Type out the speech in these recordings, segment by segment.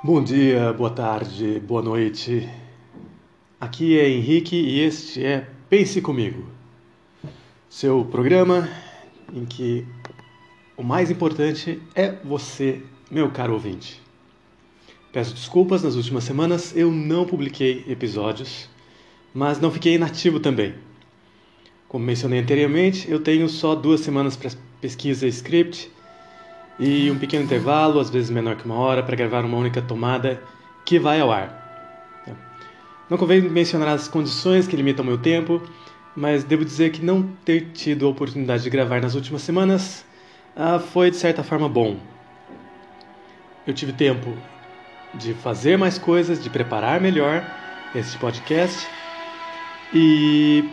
Bom dia, boa tarde, boa noite. Aqui é Henrique e este é Pense Comigo, seu programa em que o mais importante é você, meu caro ouvinte. Peço desculpas, nas últimas semanas eu não publiquei episódios, mas não fiquei inativo também. Como mencionei anteriormente, eu tenho só duas semanas para pesquisa e script e um pequeno intervalo, às vezes menor que uma hora, para gravar uma única tomada que vai ao ar. Não convém mencionar as condições que limitam meu tempo, mas devo dizer que não ter tido a oportunidade de gravar nas últimas semanas ah, foi de certa forma bom. Eu tive tempo de fazer mais coisas, de preparar melhor este podcast e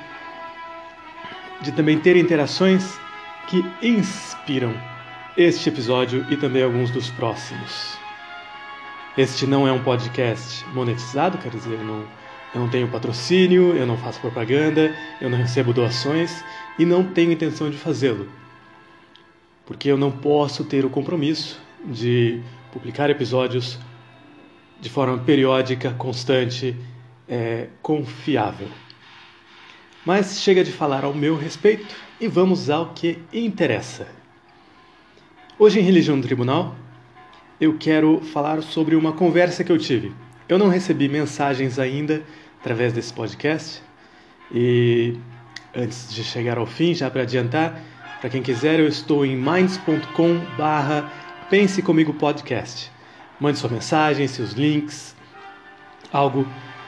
de também ter interações que inspiram este episódio e também alguns dos próximos. Este não é um podcast monetizado, quer dizer, não, eu não tenho patrocínio, eu não faço propaganda, eu não recebo doações e não tenho intenção de fazê-lo. Porque eu não posso ter o compromisso de publicar episódios de forma periódica, constante, é, confiável. Mas chega de falar ao meu respeito e vamos ao que interessa. Hoje em Religião do Tribunal, eu quero falar sobre uma conversa que eu tive. Eu não recebi mensagens ainda através desse podcast e antes de chegar ao fim, já para adiantar, para quem quiser, eu estou em minds.com/barra Pense Comigo Podcast. Mande sua mensagem, seus links, algo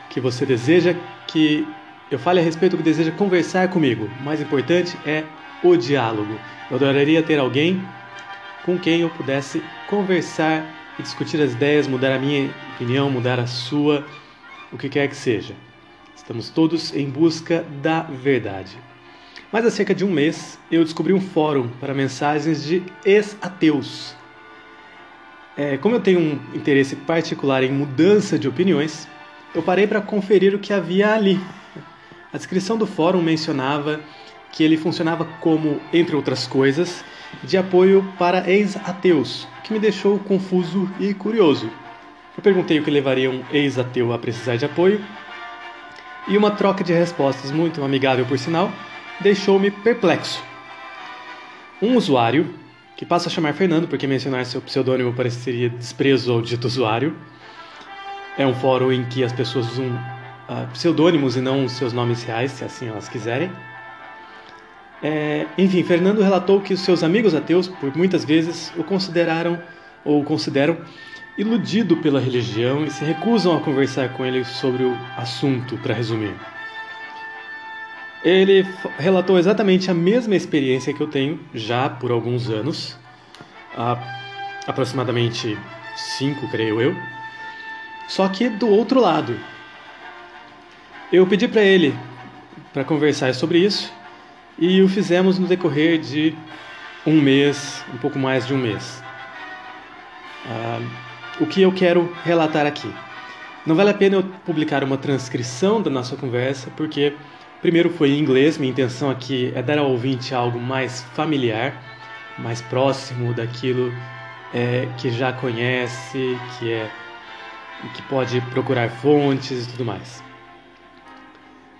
que você deseja que eu fale a respeito do que deseja conversar comigo. O mais importante é o diálogo. Eu adoraria ter alguém com quem eu pudesse conversar e discutir as ideias, mudar a minha opinião, mudar a sua, o que quer que seja. Estamos todos em busca da verdade. Mas há cerca de um mês eu descobri um fórum para mensagens de ex-ateus. É, como eu tenho um interesse particular em mudança de opiniões, eu parei para conferir o que havia ali. A descrição do fórum mencionava que ele funcionava como, entre outras coisas, de apoio para ex-ateus, que me deixou confuso e curioso. Eu perguntei o que levaria um ex-ateu a precisar de apoio, e uma troca de respostas muito amigável, por sinal, deixou-me perplexo. Um usuário, que passa a chamar Fernando porque mencionar seu pseudônimo pareceria desprezo ao dito usuário, é um fórum em que as pessoas usam uh, pseudônimos e não seus nomes reais, se assim elas quiserem. É, enfim, Fernando relatou que os seus amigos ateus, por muitas vezes, o consideraram ou consideram iludido pela religião e se recusam a conversar com ele sobre o assunto, para resumir. Ele relatou exatamente a mesma experiência que eu tenho já por alguns anos, aproximadamente cinco, creio eu, só que do outro lado. Eu pedi para ele para conversar sobre isso e o fizemos no decorrer de um mês, um pouco mais de um mês. Ah, o que eu quero relatar aqui? Não vale a pena eu publicar uma transcrição da nossa conversa, porque, primeiro, foi em inglês, minha intenção aqui é dar ao ouvinte algo mais familiar, mais próximo daquilo é, que já conhece, que é que pode procurar fontes e tudo mais.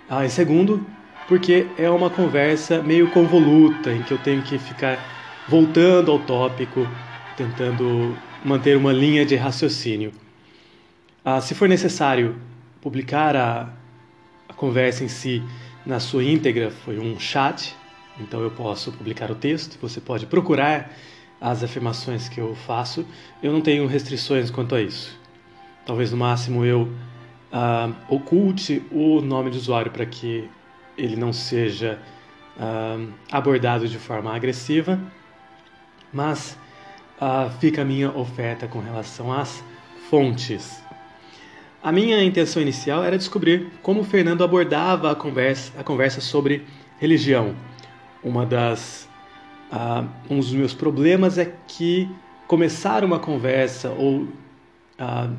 Ah, e segundo, porque é uma conversa meio convoluta, em que eu tenho que ficar voltando ao tópico, tentando manter uma linha de raciocínio. Ah, se for necessário publicar a, a conversa em si na sua íntegra, foi um chat, então eu posso publicar o texto, você pode procurar as afirmações que eu faço, eu não tenho restrições quanto a isso. Talvez no máximo eu ah, oculte o nome de usuário para que ele não seja uh, abordado de forma agressiva, mas uh, fica a minha oferta com relação às fontes. A minha intenção inicial era descobrir como Fernando abordava a conversa, a conversa sobre religião. Uma das, uh, um dos meus problemas é que começar uma conversa ou uh,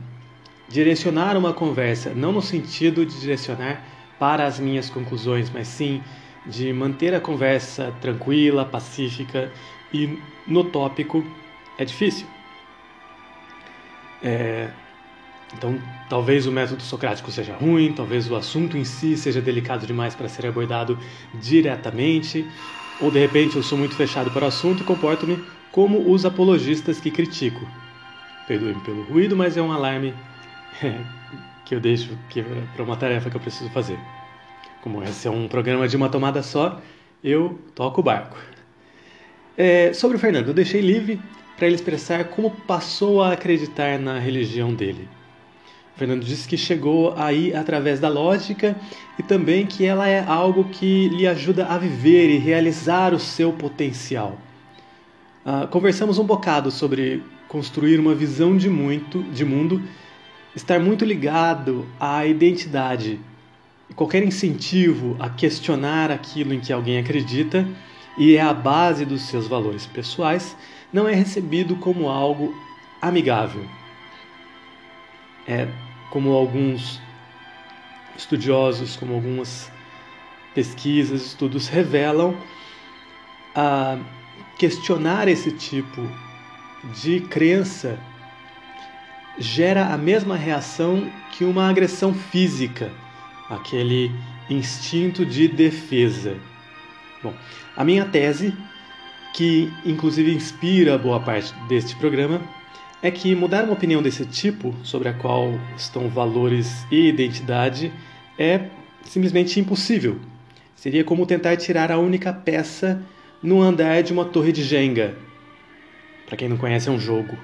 direcionar uma conversa, não no sentido de direcionar para as minhas conclusões, mas sim de manter a conversa tranquila, pacífica e no tópico é difícil. É, Então, talvez o método socrático seja ruim, talvez o assunto em si seja delicado demais para ser abordado diretamente, ou de repente eu sou muito fechado para o assunto e comporto-me como os apologistas que critico. Perdoe-me pelo ruído, mas é um alarme que eu deixo para uma tarefa que eu preciso fazer. Como esse é um programa de uma tomada só, eu toco o barco. É, sobre o Fernando, eu deixei livre para ele expressar como passou a acreditar na religião dele. O Fernando disse que chegou aí através da lógica e também que ela é algo que lhe ajuda a viver e realizar o seu potencial. Uh, conversamos um bocado sobre construir uma visão de muito, de mundo, estar muito ligado à identidade qualquer incentivo a questionar aquilo em que alguém acredita e é a base dos seus valores pessoais não é recebido como algo amigável. É como alguns estudiosos, como algumas pesquisas, estudos revelam, a questionar esse tipo de crença gera a mesma reação que uma agressão física aquele instinto de defesa. Bom, a minha tese, que inclusive inspira boa parte deste programa, é que mudar uma opinião desse tipo, sobre a qual estão valores e identidade, é simplesmente impossível. Seria como tentar tirar a única peça no andar de uma torre de Jenga. Para quem não conhece, é um jogo.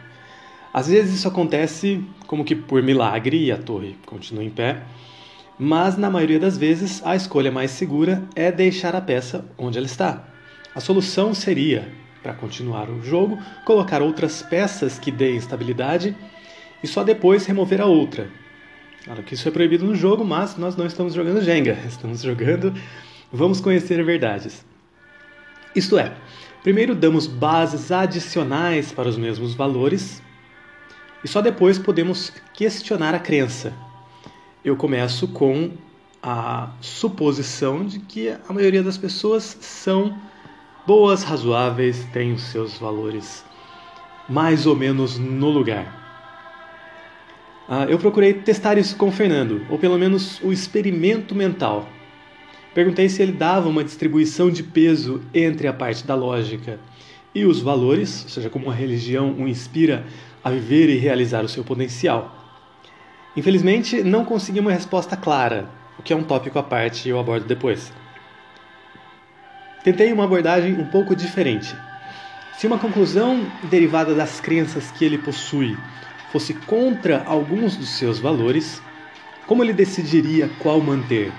Às vezes isso acontece como que por milagre e a torre continua em pé, mas na maioria das vezes a escolha mais segura é deixar a peça onde ela está. A solução seria, para continuar o jogo, colocar outras peças que deem estabilidade e só depois remover a outra. Claro que isso é proibido no jogo, mas nós não estamos jogando Jenga, estamos jogando Vamos Conhecer Verdades. Isto é, primeiro damos bases adicionais para os mesmos valores e só depois podemos questionar a crença, eu começo com a suposição de que a maioria das pessoas são boas, razoáveis, têm os seus valores mais ou menos no lugar. Ah, eu procurei testar isso com o Fernando, ou pelo menos o experimento mental. Perguntei se ele dava uma distribuição de peso entre a parte da lógica e os valores, ou seja, como a religião o inspira a viver e realizar o seu potencial. Infelizmente, não consegui uma resposta clara, o que é um tópico à parte e eu abordo depois. Tentei uma abordagem um pouco diferente. Se uma conclusão derivada das crenças que ele possui fosse contra alguns dos seus valores, como ele decidiria qual manter?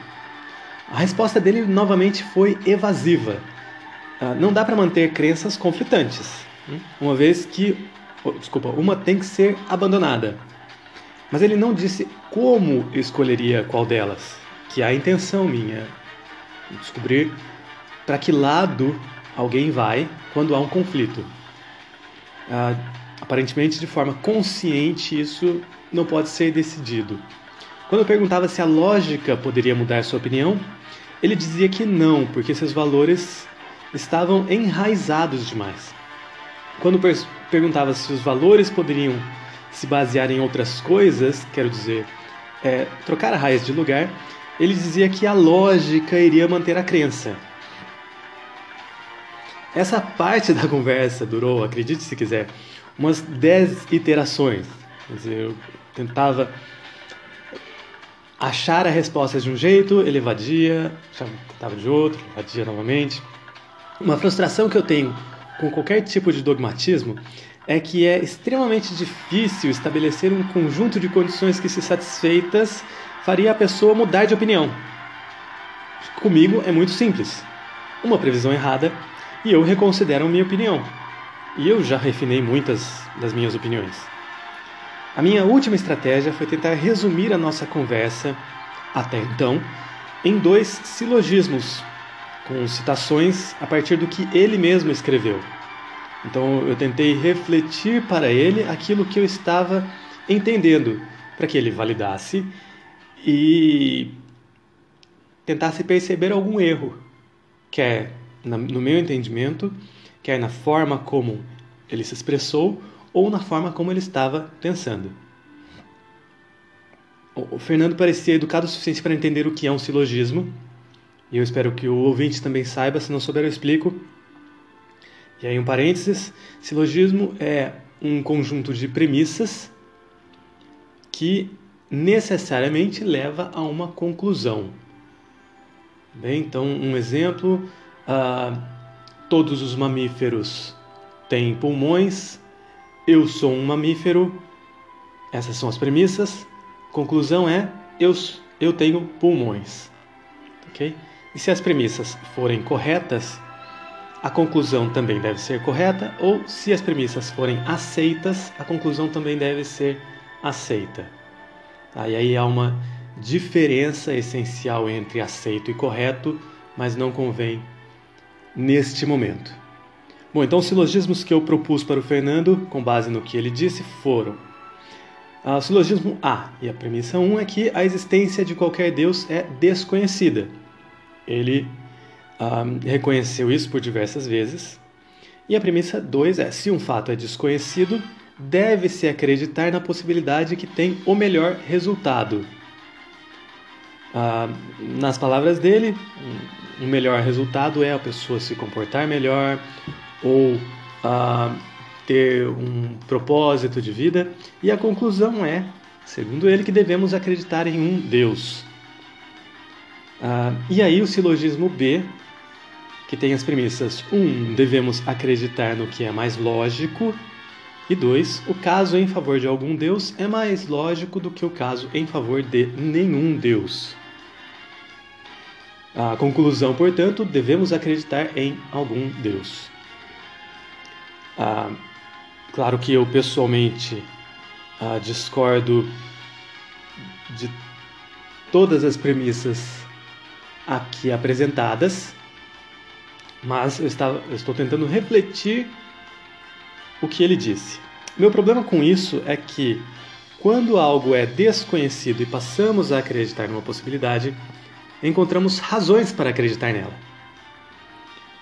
A resposta dele novamente foi evasiva. Ah, não dá para manter crenças conflitantes, hum? uma vez que, desculpa, uma tem que ser abandonada. Mas ele não disse como escolheria qual delas, que é a intenção minha descobrir para que lado alguém vai quando há um conflito. Ah, aparentemente, de forma consciente, isso não pode ser decidido. Quando eu perguntava se a lógica poderia mudar sua opinião, ele dizia que não, porque seus valores estavam enraizados demais. Quando perguntava se os valores poderiam se basear em outras coisas, quero dizer, é, trocar a raiz de lugar, ele dizia que a lógica iria manter a crença. Essa parte da conversa durou, acredite se quiser, umas 10 iterações. Quer dizer, eu tentava achar a resposta de um jeito, ele evadia, tentava de outro, evadia novamente. Uma frustração que eu tenho com qualquer tipo de dogmatismo é que é extremamente difícil estabelecer um conjunto de condições que, se satisfeitas, faria a pessoa mudar de opinião. Comigo é muito simples. Uma previsão errada e eu reconsidero minha opinião. E eu já refinei muitas das minhas opiniões. A minha última estratégia foi tentar resumir a nossa conversa, até então, em dois silogismos, com citações a partir do que ele mesmo escreveu. Então eu tentei refletir para ele aquilo que eu estava entendendo, para que ele validasse e tentasse perceber algum erro, quer no meu entendimento, quer na forma como ele se expressou ou na forma como ele estava pensando. o Fernando parecia educado o suficiente para entender o que é um silogismo, e eu espero que o ouvinte também saiba, se não souber eu explico. E aí um parênteses, silogismo é um conjunto de premissas que necessariamente leva a uma conclusão. Bem, então um exemplo, uh, todos os mamíferos têm pulmões, eu sou um mamífero, essas são as premissas. Conclusão é eu, eu tenho pulmões. Ok? E se as premissas forem corretas, a conclusão também deve ser correta, ou se as premissas forem aceitas, a conclusão também deve ser aceita. Tá? E aí há uma diferença essencial entre aceito e correto, mas não convém neste momento. Bom, então os silogismos que eu propus para o Fernando, com base no que ele disse, foram o silogismo A, e a premissa 1 é que a existência de qualquer Deus é desconhecida. Ele um, reconheceu isso por diversas vezes. E a premissa 2 é: se um fato é desconhecido, deve-se acreditar na possibilidade que tem o melhor resultado. Uh, nas palavras dele, um melhor resultado é a pessoa se comportar melhor ou uh, ter um propósito de vida. E a conclusão é, segundo ele, que devemos acreditar em um Deus. Uh, e aí o silogismo B, que tem as premissas: 1. Um, devemos acreditar no que é mais lógico. E 2. O caso em favor de algum Deus é mais lógico do que o caso em favor de nenhum Deus. A conclusão, portanto, devemos acreditar em algum Deus. Ah, claro que eu pessoalmente ah, discordo de todas as premissas aqui apresentadas, mas eu, estava, eu estou tentando refletir o que ele disse. Meu problema com isso é que quando algo é desconhecido e passamos a acreditar numa possibilidade, encontramos razões para acreditar nela.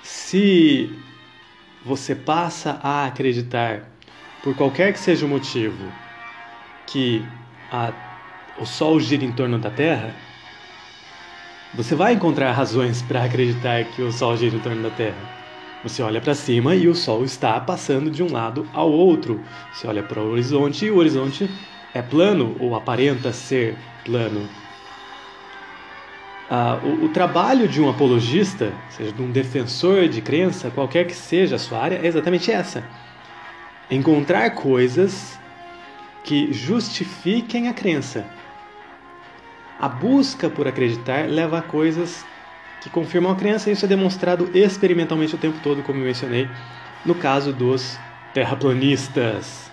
Se você passa a acreditar, por qualquer que seja o motivo, que a, o Sol gira em torno da Terra, você vai encontrar razões para acreditar que o Sol gira em torno da Terra. Você olha para cima e o Sol está passando de um lado ao outro. Você olha para o horizonte e o horizonte é plano ou aparenta ser plano. Ah, o, o, trabalho de um apologista, seja de um defensor de crença, qualquer que seja a sua área, é exatamente essa: encontrar coisas que justifiquem a crença. A busca por acreditar leva a coisas que confirmam a crença, e isso é demonstrado experimentalmente o tempo todo, como eu mencionei, no caso dos terraplanistas.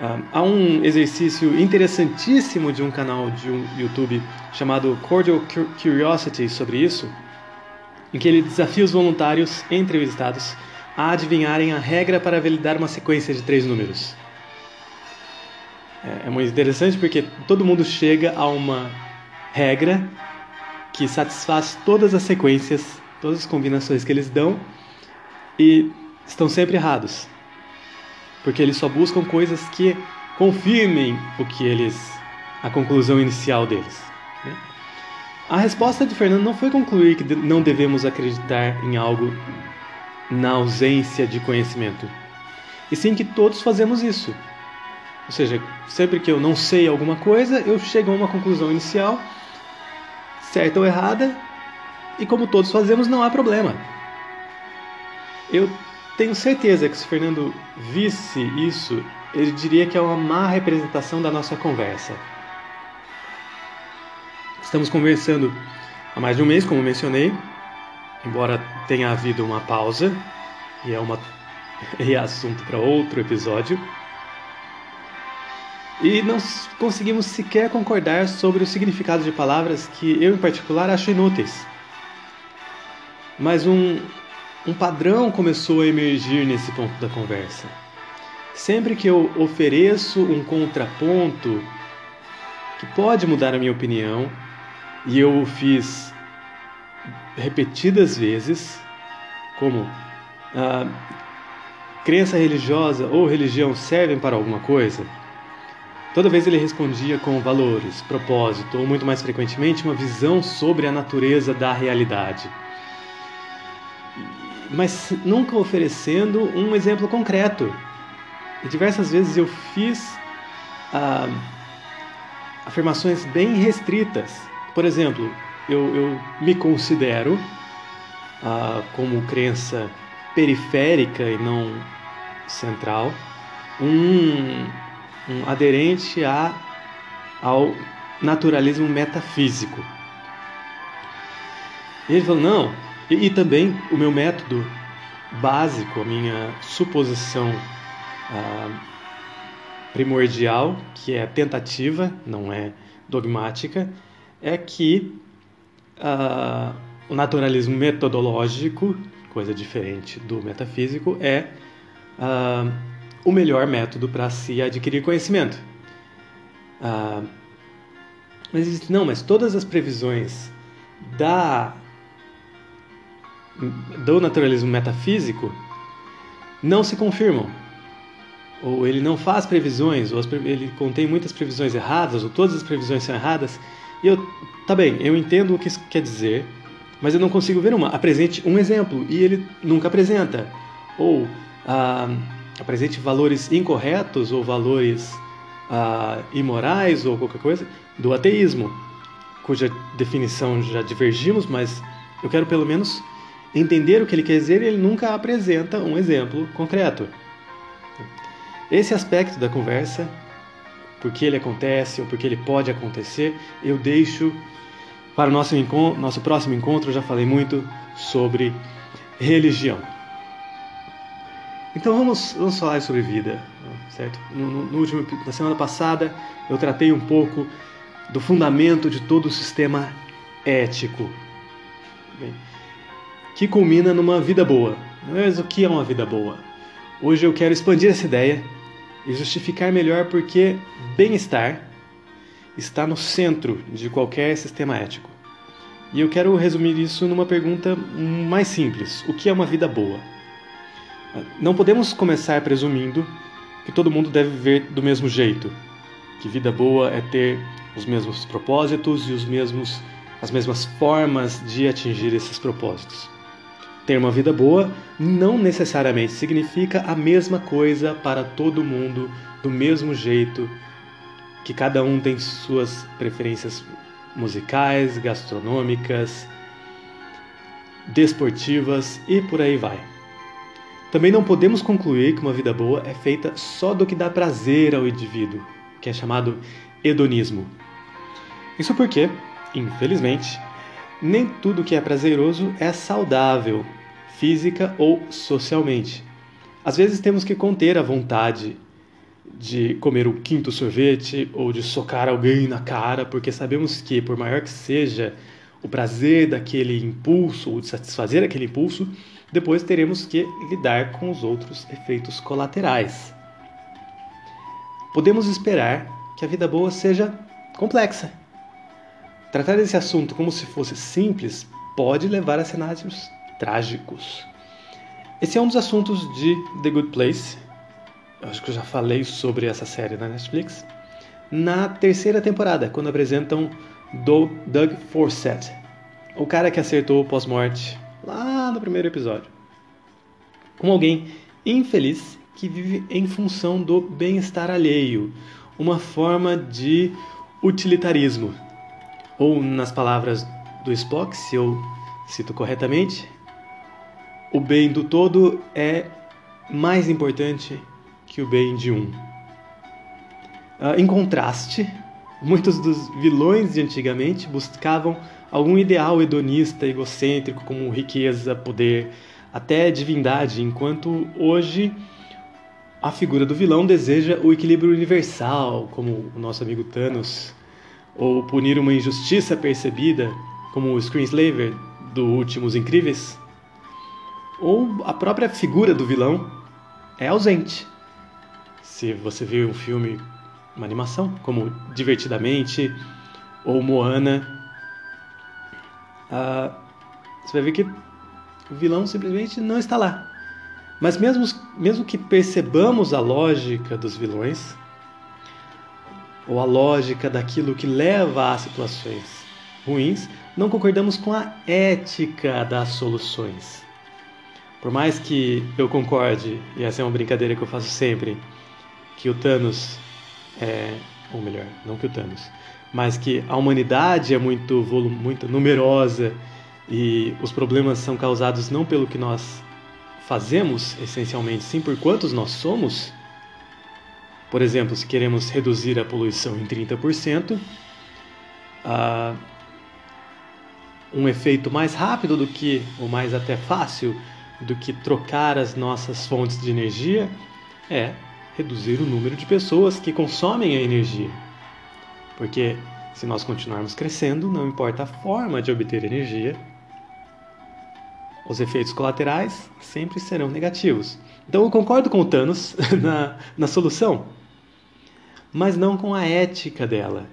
Uh, há um exercício interessantíssimo de um canal de um YouTube chamado Cordial Curiosity sobre isso, em que ele desafia os voluntários entrevistados a adivinharem a regra para validar uma sequência de três números. É, é muito interessante porque todo mundo chega a uma regra que satisfaz todas as sequências, todas as combinações que eles dão e estão sempre errados. Porque eles só buscam coisas que confirmem o que eles a conclusão inicial deles. Né? A resposta de Fernando não foi concluir que não devemos acreditar em algo na ausência de conhecimento, e sim que todos fazemos isso. Ou seja, sempre que eu não sei alguma coisa, eu chego a uma conclusão inicial, certa ou errada, e como todos fazemos, não há problema. Eu tenho certeza que se Fernando visse isso, ele diria que é uma má representação da nossa conversa. Estamos conversando há mais de um mês, como mencionei, embora tenha havido uma pausa, e é, uma, e é assunto para outro episódio. E não conseguimos sequer concordar sobre o significado de palavras que eu, em particular, acho inúteis. Mas um, um padrão começou a emergir nesse ponto da conversa. Sempre que eu ofereço um contraponto que pode mudar a minha opinião, e eu o fiz repetidas vezes, como crença religiosa ou religião servem para alguma coisa? Toda vez ele respondia com valores, propósito ou muito mais frequentemente uma visão sobre a natureza da realidade. Mas nunca oferecendo um exemplo concreto. E diversas vezes eu fiz ah, afirmações bem restritas. Por exemplo, eu, eu me considero ah, como crença periférica e não central um um aderente a, ao naturalismo metafísico. E ele falou: não, e, e, também o meu método básico, a minha suposição ah, primordial, que é tentativa, não é dogmática, é que ah, o naturalismo metodológico, coisa diferente do metafísico, é. Ah, o melhor método para se adquirir conhecimento. Ah, mas não, mas todas as previsões da do naturalismo metafísico não se confirmam. Ou ele não faz previsões, ou ele contém muitas previsões erradas, ou todas as previsões são erradas. E eu, tá bem, eu entendo o que isso quer dizer, mas eu não consigo ver uma. Apresente um exemplo, e ele nunca apresenta. Ou ah, apresente valores incorretos ou valores ah, imorais ou qualquer coisa do ateísmo, cuja definição já divergimos, mas eu quero pelo menos entender o que ele quer dizer e ele nunca apresenta um exemplo concreto. Esse aspecto da conversa, por que ele acontece ou por que ele pode acontecer, eu deixo para o nosso, nosso próximo encontro. Eu já falei muito sobre religião. Então vamos, vamos falar sobre vida, certo? No, no, último, na semana passada eu tratei um pouco do fundamento de todo o sistema ético, bem, que culmina numa vida boa. Mas o que é uma vida boa? Hoje eu quero expandir essa ideia e justificar melhor porque bem-estar está no centro de qualquer sistema ético. E eu quero resumir isso numa pergunta mais simples: o que é uma vida boa? Não podemos começar presumindo que todo mundo deve viver do mesmo jeito, que vida boa é ter os mesmos propósitos e os mesmos as mesmas formas de atingir esses propósitos. Ter uma vida boa não necessariamente significa a mesma coisa para todo mundo do mesmo jeito, que cada um tem suas preferências musicais, gastronômicas, desportivas e por aí vai. Também não podemos concluir que uma vida boa é feita só do que dá prazer ao indivíduo, que é chamado hedonismo. Isso porque, infelizmente, nem tudo que é prazeroso é saudável, física ou socialmente. Às vezes temos que conter a vontade de comer o quinto sorvete ou de socar alguém na cara, porque sabemos que, por maior que seja o prazer daquele impulso ou de satisfazer aquele impulso, depois teremos que lidar com os outros efeitos colaterais. Podemos esperar que a vida boa seja complexa. Tratar desse assunto como se fosse simples pode levar a cenários trágicos. Esse é um dos assuntos de The Good Place. Eu acho que eu já falei sobre essa série na Netflix. Na terceira temporada, quando apresentam Doug Forsett, o cara que acertou o pós-morte primeiro episódio. Como alguém infeliz que vive em função do bem-estar alheio, uma forma de utilitarismo. Ou, nas palavras do Spock, se eu cito corretamente, o bem do todo é mais importante que o bem de um. Uh, em contraste, muitos dos vilões de antigamente buscavam algum ideal hedonista, egocêntrico, como riqueza, poder, até divindade, enquanto hoje a figura do vilão deseja o equilíbrio universal, como o nosso amigo Thanos, ou punir uma injustiça percebida, como o Screenslaver do Últimos Incríveis, ou a própria figura do vilão é ausente. Se você viu um filme, uma animação, como Divertidamente ou Moana, ah, você vai ver que o vilão simplesmente não está lá. Mas mesmo, mesmo que percebamos a lógica dos vilões, ou a lógica daquilo que leva a situações ruins, não concordamos com a ética das soluções. Por mais que eu concorde, e essa é uma brincadeira que eu faço sempre, que o Thanos é, ou melhor, não que o Thanos, mas que a humanidade é muito, muito numerosa e os problemas são causados não pelo que nós fazemos, essencialmente, sim por quantos nós somos. Por exemplo, se queremos reduzir a poluição em 30%, uh, um efeito mais rápido do que, ou mais até fácil, do que trocar as nossas fontes de energia é reduzir o número de pessoas que consomem a energia. Porque se nós continuarmos crescendo, não importa a forma de obter energia, os efeitos colaterais sempre serão negativos. Então eu concordo com o Thanos na, na solução, mas não com a ética dela.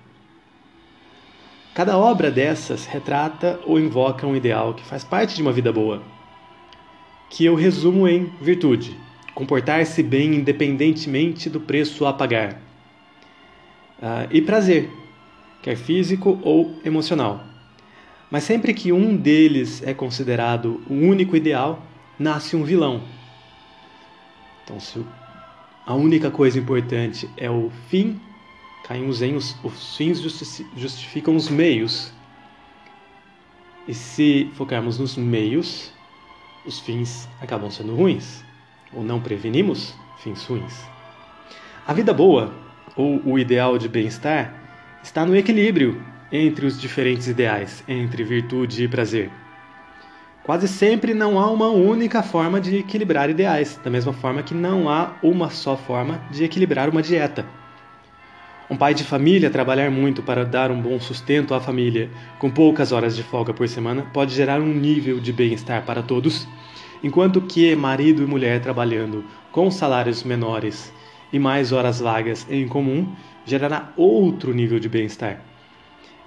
Cada obra dessas retrata ou invoca um ideal que faz parte de uma vida boa, que eu resumo em virtude, comportar-se bem independentemente do preço a pagar, uh, e prazer, quer físico ou emocional. Mas sempre que um deles é considerado o único ideal, nasce um vilão. Então, se a única coisa importante é o fim, caímos em os, os fins justificam os meios. E se focarmos nos meios, os fins acabam sendo ruins, ou não prevenimos fins ruins. A vida boa, ou o ideal de bem-estar, está no equilíbrio entre os diferentes ideais, entre virtude e prazer. Quase sempre não há uma única forma de equilibrar ideais, da mesma forma que não há uma só forma de equilibrar uma dieta. Um pai de família trabalhar muito para dar um bom sustento à família, com poucas horas de folga por semana, pode gerar um nível de bem-estar para todos, enquanto que marido e mulher trabalhando com salários menores e mais horas vagas em comum gerará outro nível de bem-estar.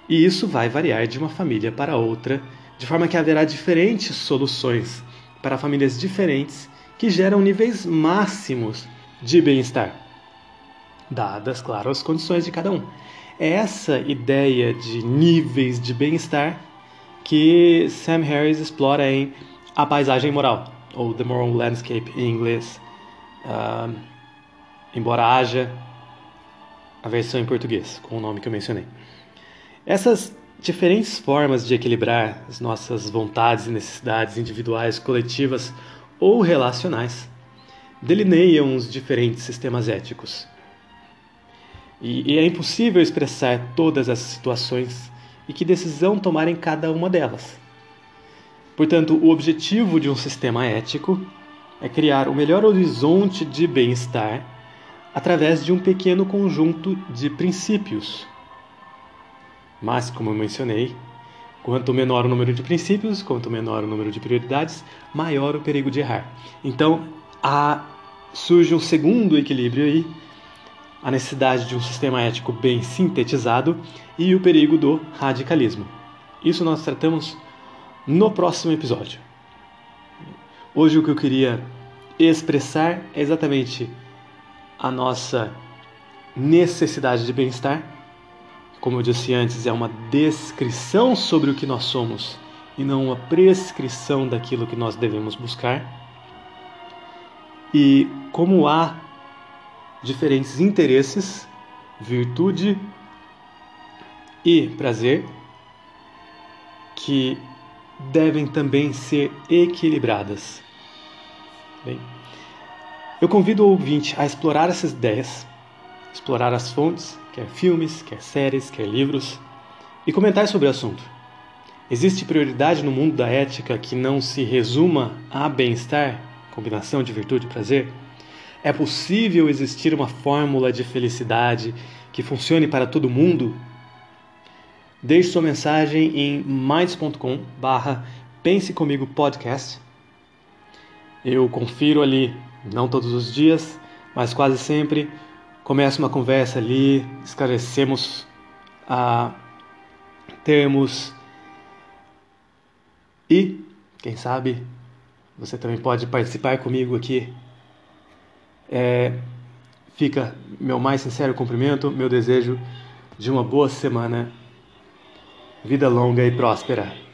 E isso vai variar de uma família para outra, de forma que haverá diferentes soluções para famílias diferentes que geram níveis máximos de bem-estar, dadas, claro, as condições de cada um. É essa ideia de níveis de bem-estar que Sam Harris explora em A Paisagem Moral, ou The Moral Landscape em inglês, uh, embora haja a versão em português, com o nome que eu mencionei. Essas diferentes formas de equilibrar as nossas vontades e necessidades individuais, coletivas ou relacionais delineiam os diferentes sistemas éticos. E, e é impossível expressar todas essas situações e que decisão tomar em cada uma delas. Portanto, o objetivo de um sistema ético é criar o melhor horizonte de bem-estar através de um pequeno conjunto de princípios. Mas, como eu mencionei, quanto menor o número de princípios, quanto menor o número de prioridades, maior o perigo de errar. Então, surge um segundo equilíbrio aí, a necessidade de um sistema ético bem sintetizado e o perigo do radicalismo. Isso nós tratamos no próximo episódio. Hoje o que eu queria expressar é exatamente a nossa necessidade de bem-estar. Como eu disse antes, é uma descrição sobre o que nós somos e não uma prescrição daquilo que nós devemos buscar. E como há diferentes interesses, virtude e prazer que devem também ser equilibradas. Bem, eu convido o ouvinte a explorar essas ideias, explorar as fontes, quer filmes, quer séries, quer livros, e comentar sobre o assunto. Existe prioridade no mundo da ética que não se resuma a bem-estar, combinação de virtude e prazer? É possível existir uma fórmula de felicidade que funcione para todo mundo? Deixe sua mensagem em minds.com barra Pense Comigo Podcast. Eu confiro ali não todos os dias, mas quase sempre. Começa uma conversa ali, esclarecemos a termos e, quem sabe, você também pode participar comigo aqui, é, fica meu mais sincero cumprimento, meu desejo de uma boa semana, vida longa e próspera.